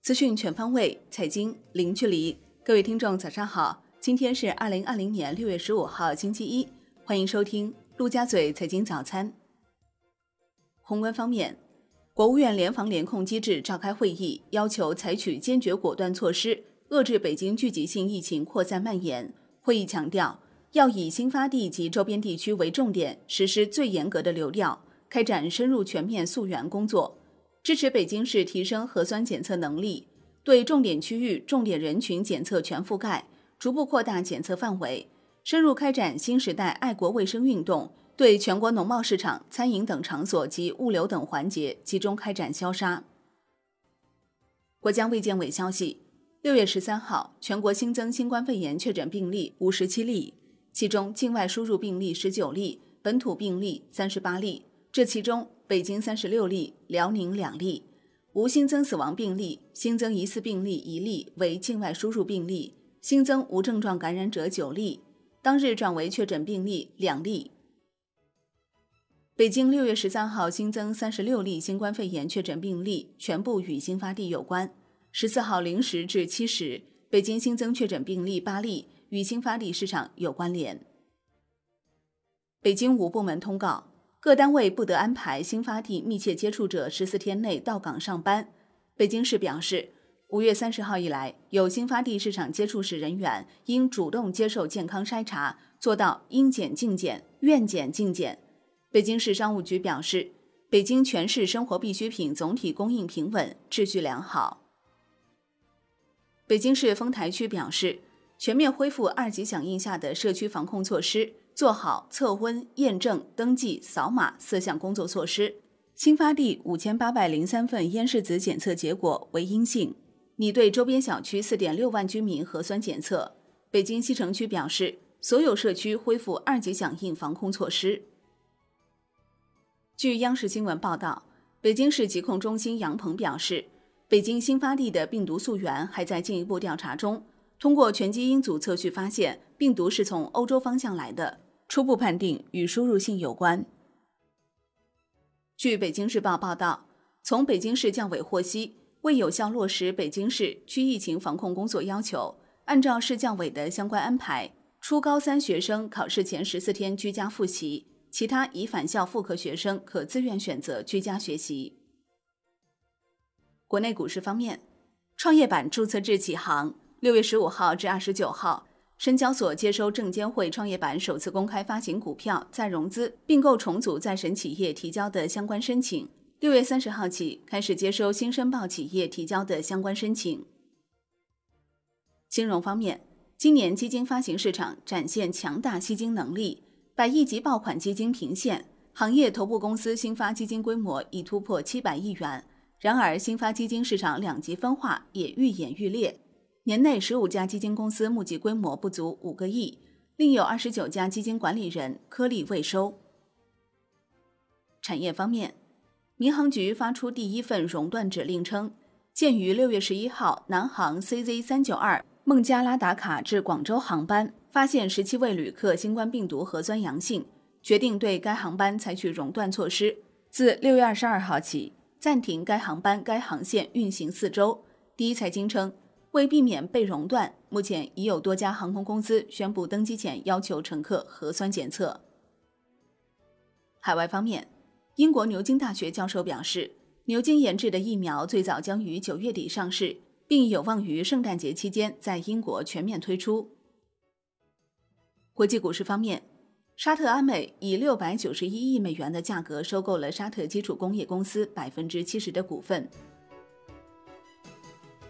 资讯全方位，财经零距离。各位听众，早上好！今天是二零二零年六月十五号，星期一。欢迎收听陆家嘴财经早餐。宏观方面，国务院联防联控机制召开会议，要求采取坚决果断措施，遏制北京聚集性疫情扩散蔓延。会议强调，要以新发地及周边地区为重点，实施最严格的流调，开展深入全面溯源工作，支持北京市提升核酸检测能力，对重点区域、重点人群检测全覆盖，逐步扩大检测范围。深入开展新时代爱国卫生运动，对全国农贸市场、餐饮等场所及物流等环节集中开展消杀。国家卫健委消息，六月十三号，全国新增新冠肺炎确诊病例五十七例，其中境外输入病例十九例，本土病例三十八例。这其中，北京三十六例，辽宁两例，无新增死亡病例，新增疑似病例一例为境外输入病例，新增无症状感染者九例。当日转为确诊病例两例。北京六月十三号新增三十六例新冠肺炎确诊病例，全部与新发地有关。十四号零时至七时，北京新增确诊病例八例，与新发地市场有关联。北京五部门通告，各单位不得安排新发地密切接触者十四天内到岗上班。北京市表示。五月三十号以来，有新发地市场接触史人员应主动接受健康筛查，做到应检尽检、愿检尽检。北京市商务局表示，北京全市生活必需品总体供应平稳，秩序良好。北京市丰台区表示，全面恢复二级响应下的社区防控措施，做好测温、验证、登记、扫码四项工作措施。新发地五千八百零三份咽拭子检测结果为阴性。拟对周边小区四点六万居民核酸检测。北京西城区表示，所有社区恢复二级响应防控措施。据央视新闻报道，北京市疾控中心杨鹏表示，北京新发地的病毒溯源还在进一步调查中，通过全基因组测序发现病毒是从欧洲方向来的，初步判定与输入性有关。据北京日报报道，从北京市教委获悉。为有效落实北京市区疫情防控工作要求，按照市教委的相关安排，初高三学生考试前十四天居家复习，其他已返校复课学生可自愿选择居家学习。国内股市方面，创业板注册制启航，六月十五号至二十九号，深交所接收证监会创业板首次公开发行股票再融资并购重组再审企业提交的相关申请。六月三十号起开始接收新申报企业提交的相关申请。金融方面，今年基金发行市场展现强大吸金能力，百亿级爆款基金频现，行业头部公司新发基金规模已突破七百亿元。然而，新发基金市场两极分化也愈演愈烈，年内十五家基金公司募集规模不足五个亿，另有二十九家基金管理人颗粒未收。产业方面。民航局发出第一份熔断指令称，鉴于六月十一号南航 CZ 三九二孟加拉达卡至广州航班发现十七位旅客新冠病毒核酸阳性，决定对该航班采取熔断措施，自六月二十二号起暂停该航班该航线运行四周。第一财经称，为避免被熔断，目前已有多家航空公司宣布登机前要求乘客核酸检测。海外方面。英国牛津大学教授表示，牛津研制的疫苗最早将于九月底上市，并有望于圣诞节期间在英国全面推出。国际股市方面，沙特阿美以六百九十一亿美元的价格收购了沙特基础工业公司百分之七十的股份。